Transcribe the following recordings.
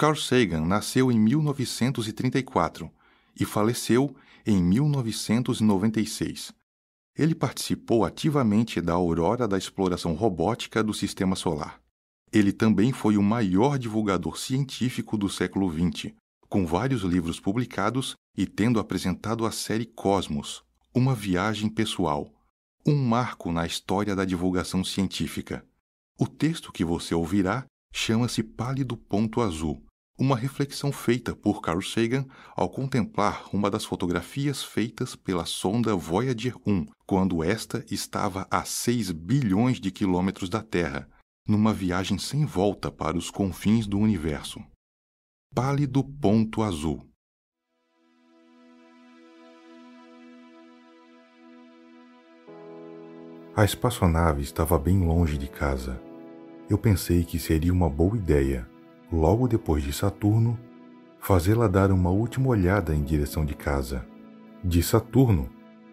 Carl Sagan nasceu em 1934 e faleceu em 1996. Ele participou ativamente da aurora da exploração robótica do sistema solar. Ele também foi o maior divulgador científico do século XX, com vários livros publicados e tendo apresentado a série Cosmos, uma viagem pessoal, um marco na história da divulgação científica. O texto que você ouvirá chama-se Pálido Ponto Azul, uma reflexão feita por Carl Sagan ao contemplar uma das fotografias feitas pela sonda Voyager 1, quando esta estava a 6 bilhões de quilômetros da Terra, numa viagem sem volta para os confins do universo. Pálido Ponto Azul A espaçonave estava bem longe de casa. Eu pensei que seria uma boa ideia logo depois de Saturno, fazê-la dar uma última olhada em direção de casa. De Saturno,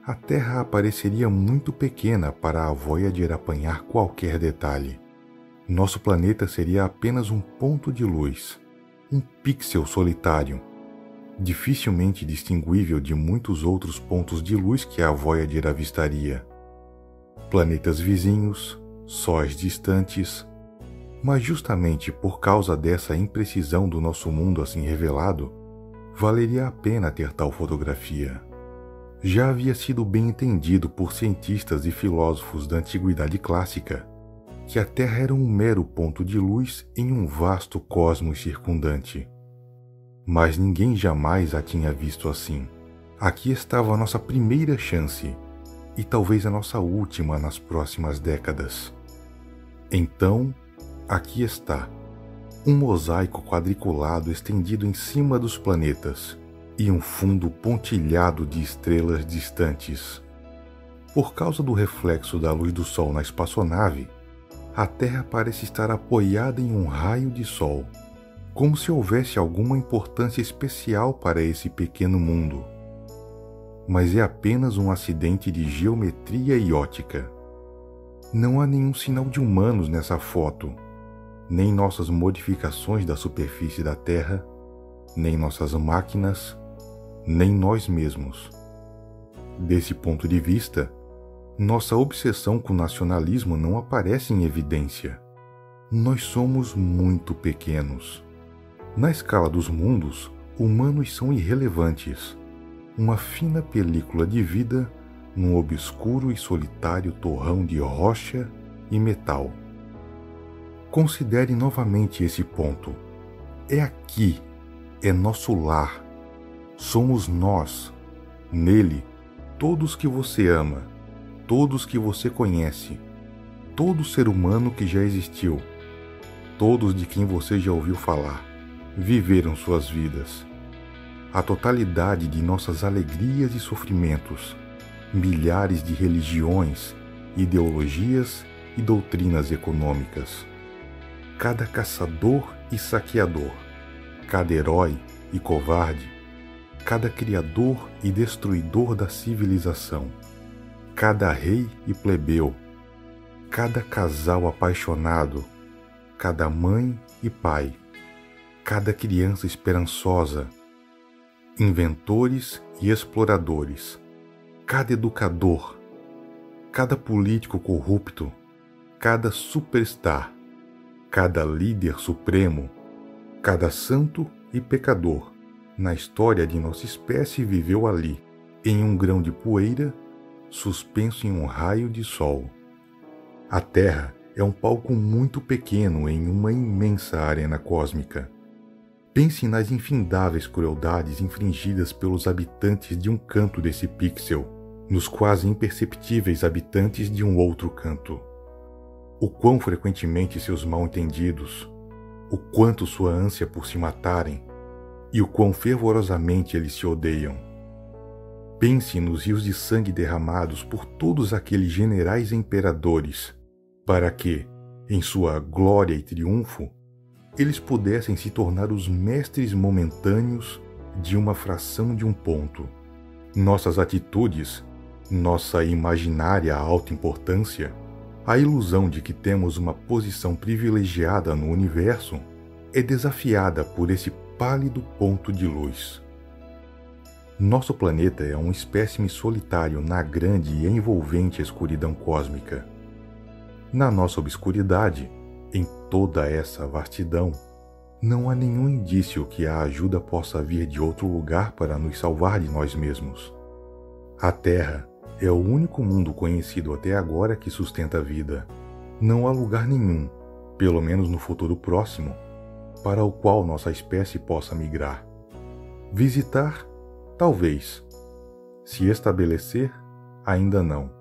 a Terra apareceria muito pequena para a Voyager apanhar qualquer detalhe. Nosso planeta seria apenas um ponto de luz, um pixel solitário, dificilmente distinguível de muitos outros pontos de luz que a Voyager avistaria. Planetas vizinhos, sóis distantes, mas justamente por causa dessa imprecisão do nosso mundo assim revelado, valeria a pena ter tal fotografia. Já havia sido bem entendido por cientistas e filósofos da antiguidade clássica que a Terra era um mero ponto de luz em um vasto cosmos circundante. Mas ninguém jamais a tinha visto assim. Aqui estava a nossa primeira chance e talvez a nossa última nas próximas décadas. Então, Aqui está, um mosaico quadriculado estendido em cima dos planetas e um fundo pontilhado de estrelas distantes. Por causa do reflexo da luz do Sol na espaçonave, a Terra parece estar apoiada em um raio de Sol, como se houvesse alguma importância especial para esse pequeno mundo. Mas é apenas um acidente de geometria e ótica. Não há nenhum sinal de humanos nessa foto nem nossas modificações da superfície da Terra, nem nossas máquinas, nem nós mesmos. Desse ponto de vista, nossa obsessão com o nacionalismo não aparece em evidência. Nós somos muito pequenos. Na escala dos mundos, humanos são irrelevantes. Uma fina película de vida num obscuro e solitário torrão de rocha e metal. Considere novamente esse ponto. É aqui, é nosso lar. Somos nós. Nele, todos que você ama, todos que você conhece, todo ser humano que já existiu, todos de quem você já ouviu falar, viveram suas vidas. A totalidade de nossas alegrias e sofrimentos, milhares de religiões, ideologias e doutrinas econômicas cada caçador e saqueador, cada herói e covarde, cada criador e destruidor da civilização, cada rei e plebeu, cada casal apaixonado, cada mãe e pai, cada criança esperançosa, inventores e exploradores, cada educador, cada político corrupto, cada superstar, cada líder supremo, cada santo e pecador na história de nossa espécie viveu ali, em um grão de poeira, suspenso em um raio de sol. A Terra é um palco muito pequeno em uma imensa arena cósmica. Pense nas infindáveis crueldades infligidas pelos habitantes de um canto desse pixel, nos quase imperceptíveis habitantes de um outro canto o quão frequentemente seus mal-entendidos, o quanto sua ânsia por se matarem e o quão fervorosamente eles se odeiam. Pense nos rios de sangue derramados por todos aqueles generais e imperadores, para que, em sua glória e triunfo, eles pudessem se tornar os mestres momentâneos de uma fração de um ponto. Nossas atitudes, nossa imaginária alta importância, a ilusão de que temos uma posição privilegiada no universo é desafiada por esse pálido ponto de luz. Nosso planeta é um espécime solitário na grande e envolvente escuridão cósmica. Na nossa obscuridade, em toda essa vastidão, não há nenhum indício que a ajuda possa vir de outro lugar para nos salvar de nós mesmos. A Terra é o único mundo conhecido até agora que sustenta a vida. Não há lugar nenhum, pelo menos no futuro próximo, para o qual nossa espécie possa migrar. Visitar, talvez. Se estabelecer, ainda não.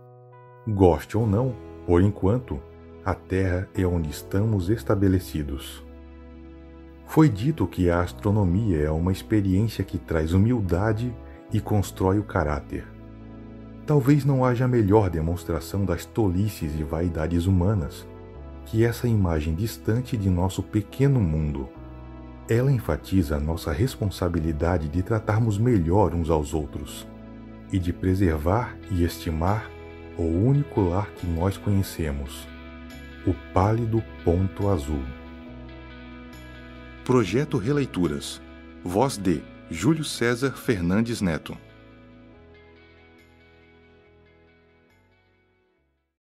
Goste ou não, por enquanto, a Terra é onde estamos estabelecidos. Foi dito que a astronomia é uma experiência que traz humildade e constrói o caráter. Talvez não haja melhor demonstração das tolices e vaidades humanas que essa imagem distante de nosso pequeno mundo. Ela enfatiza a nossa responsabilidade de tratarmos melhor uns aos outros e de preservar e estimar o único lar que nós conhecemos, o pálido ponto azul. Projeto Releituras. Voz de Júlio César Fernandes Neto.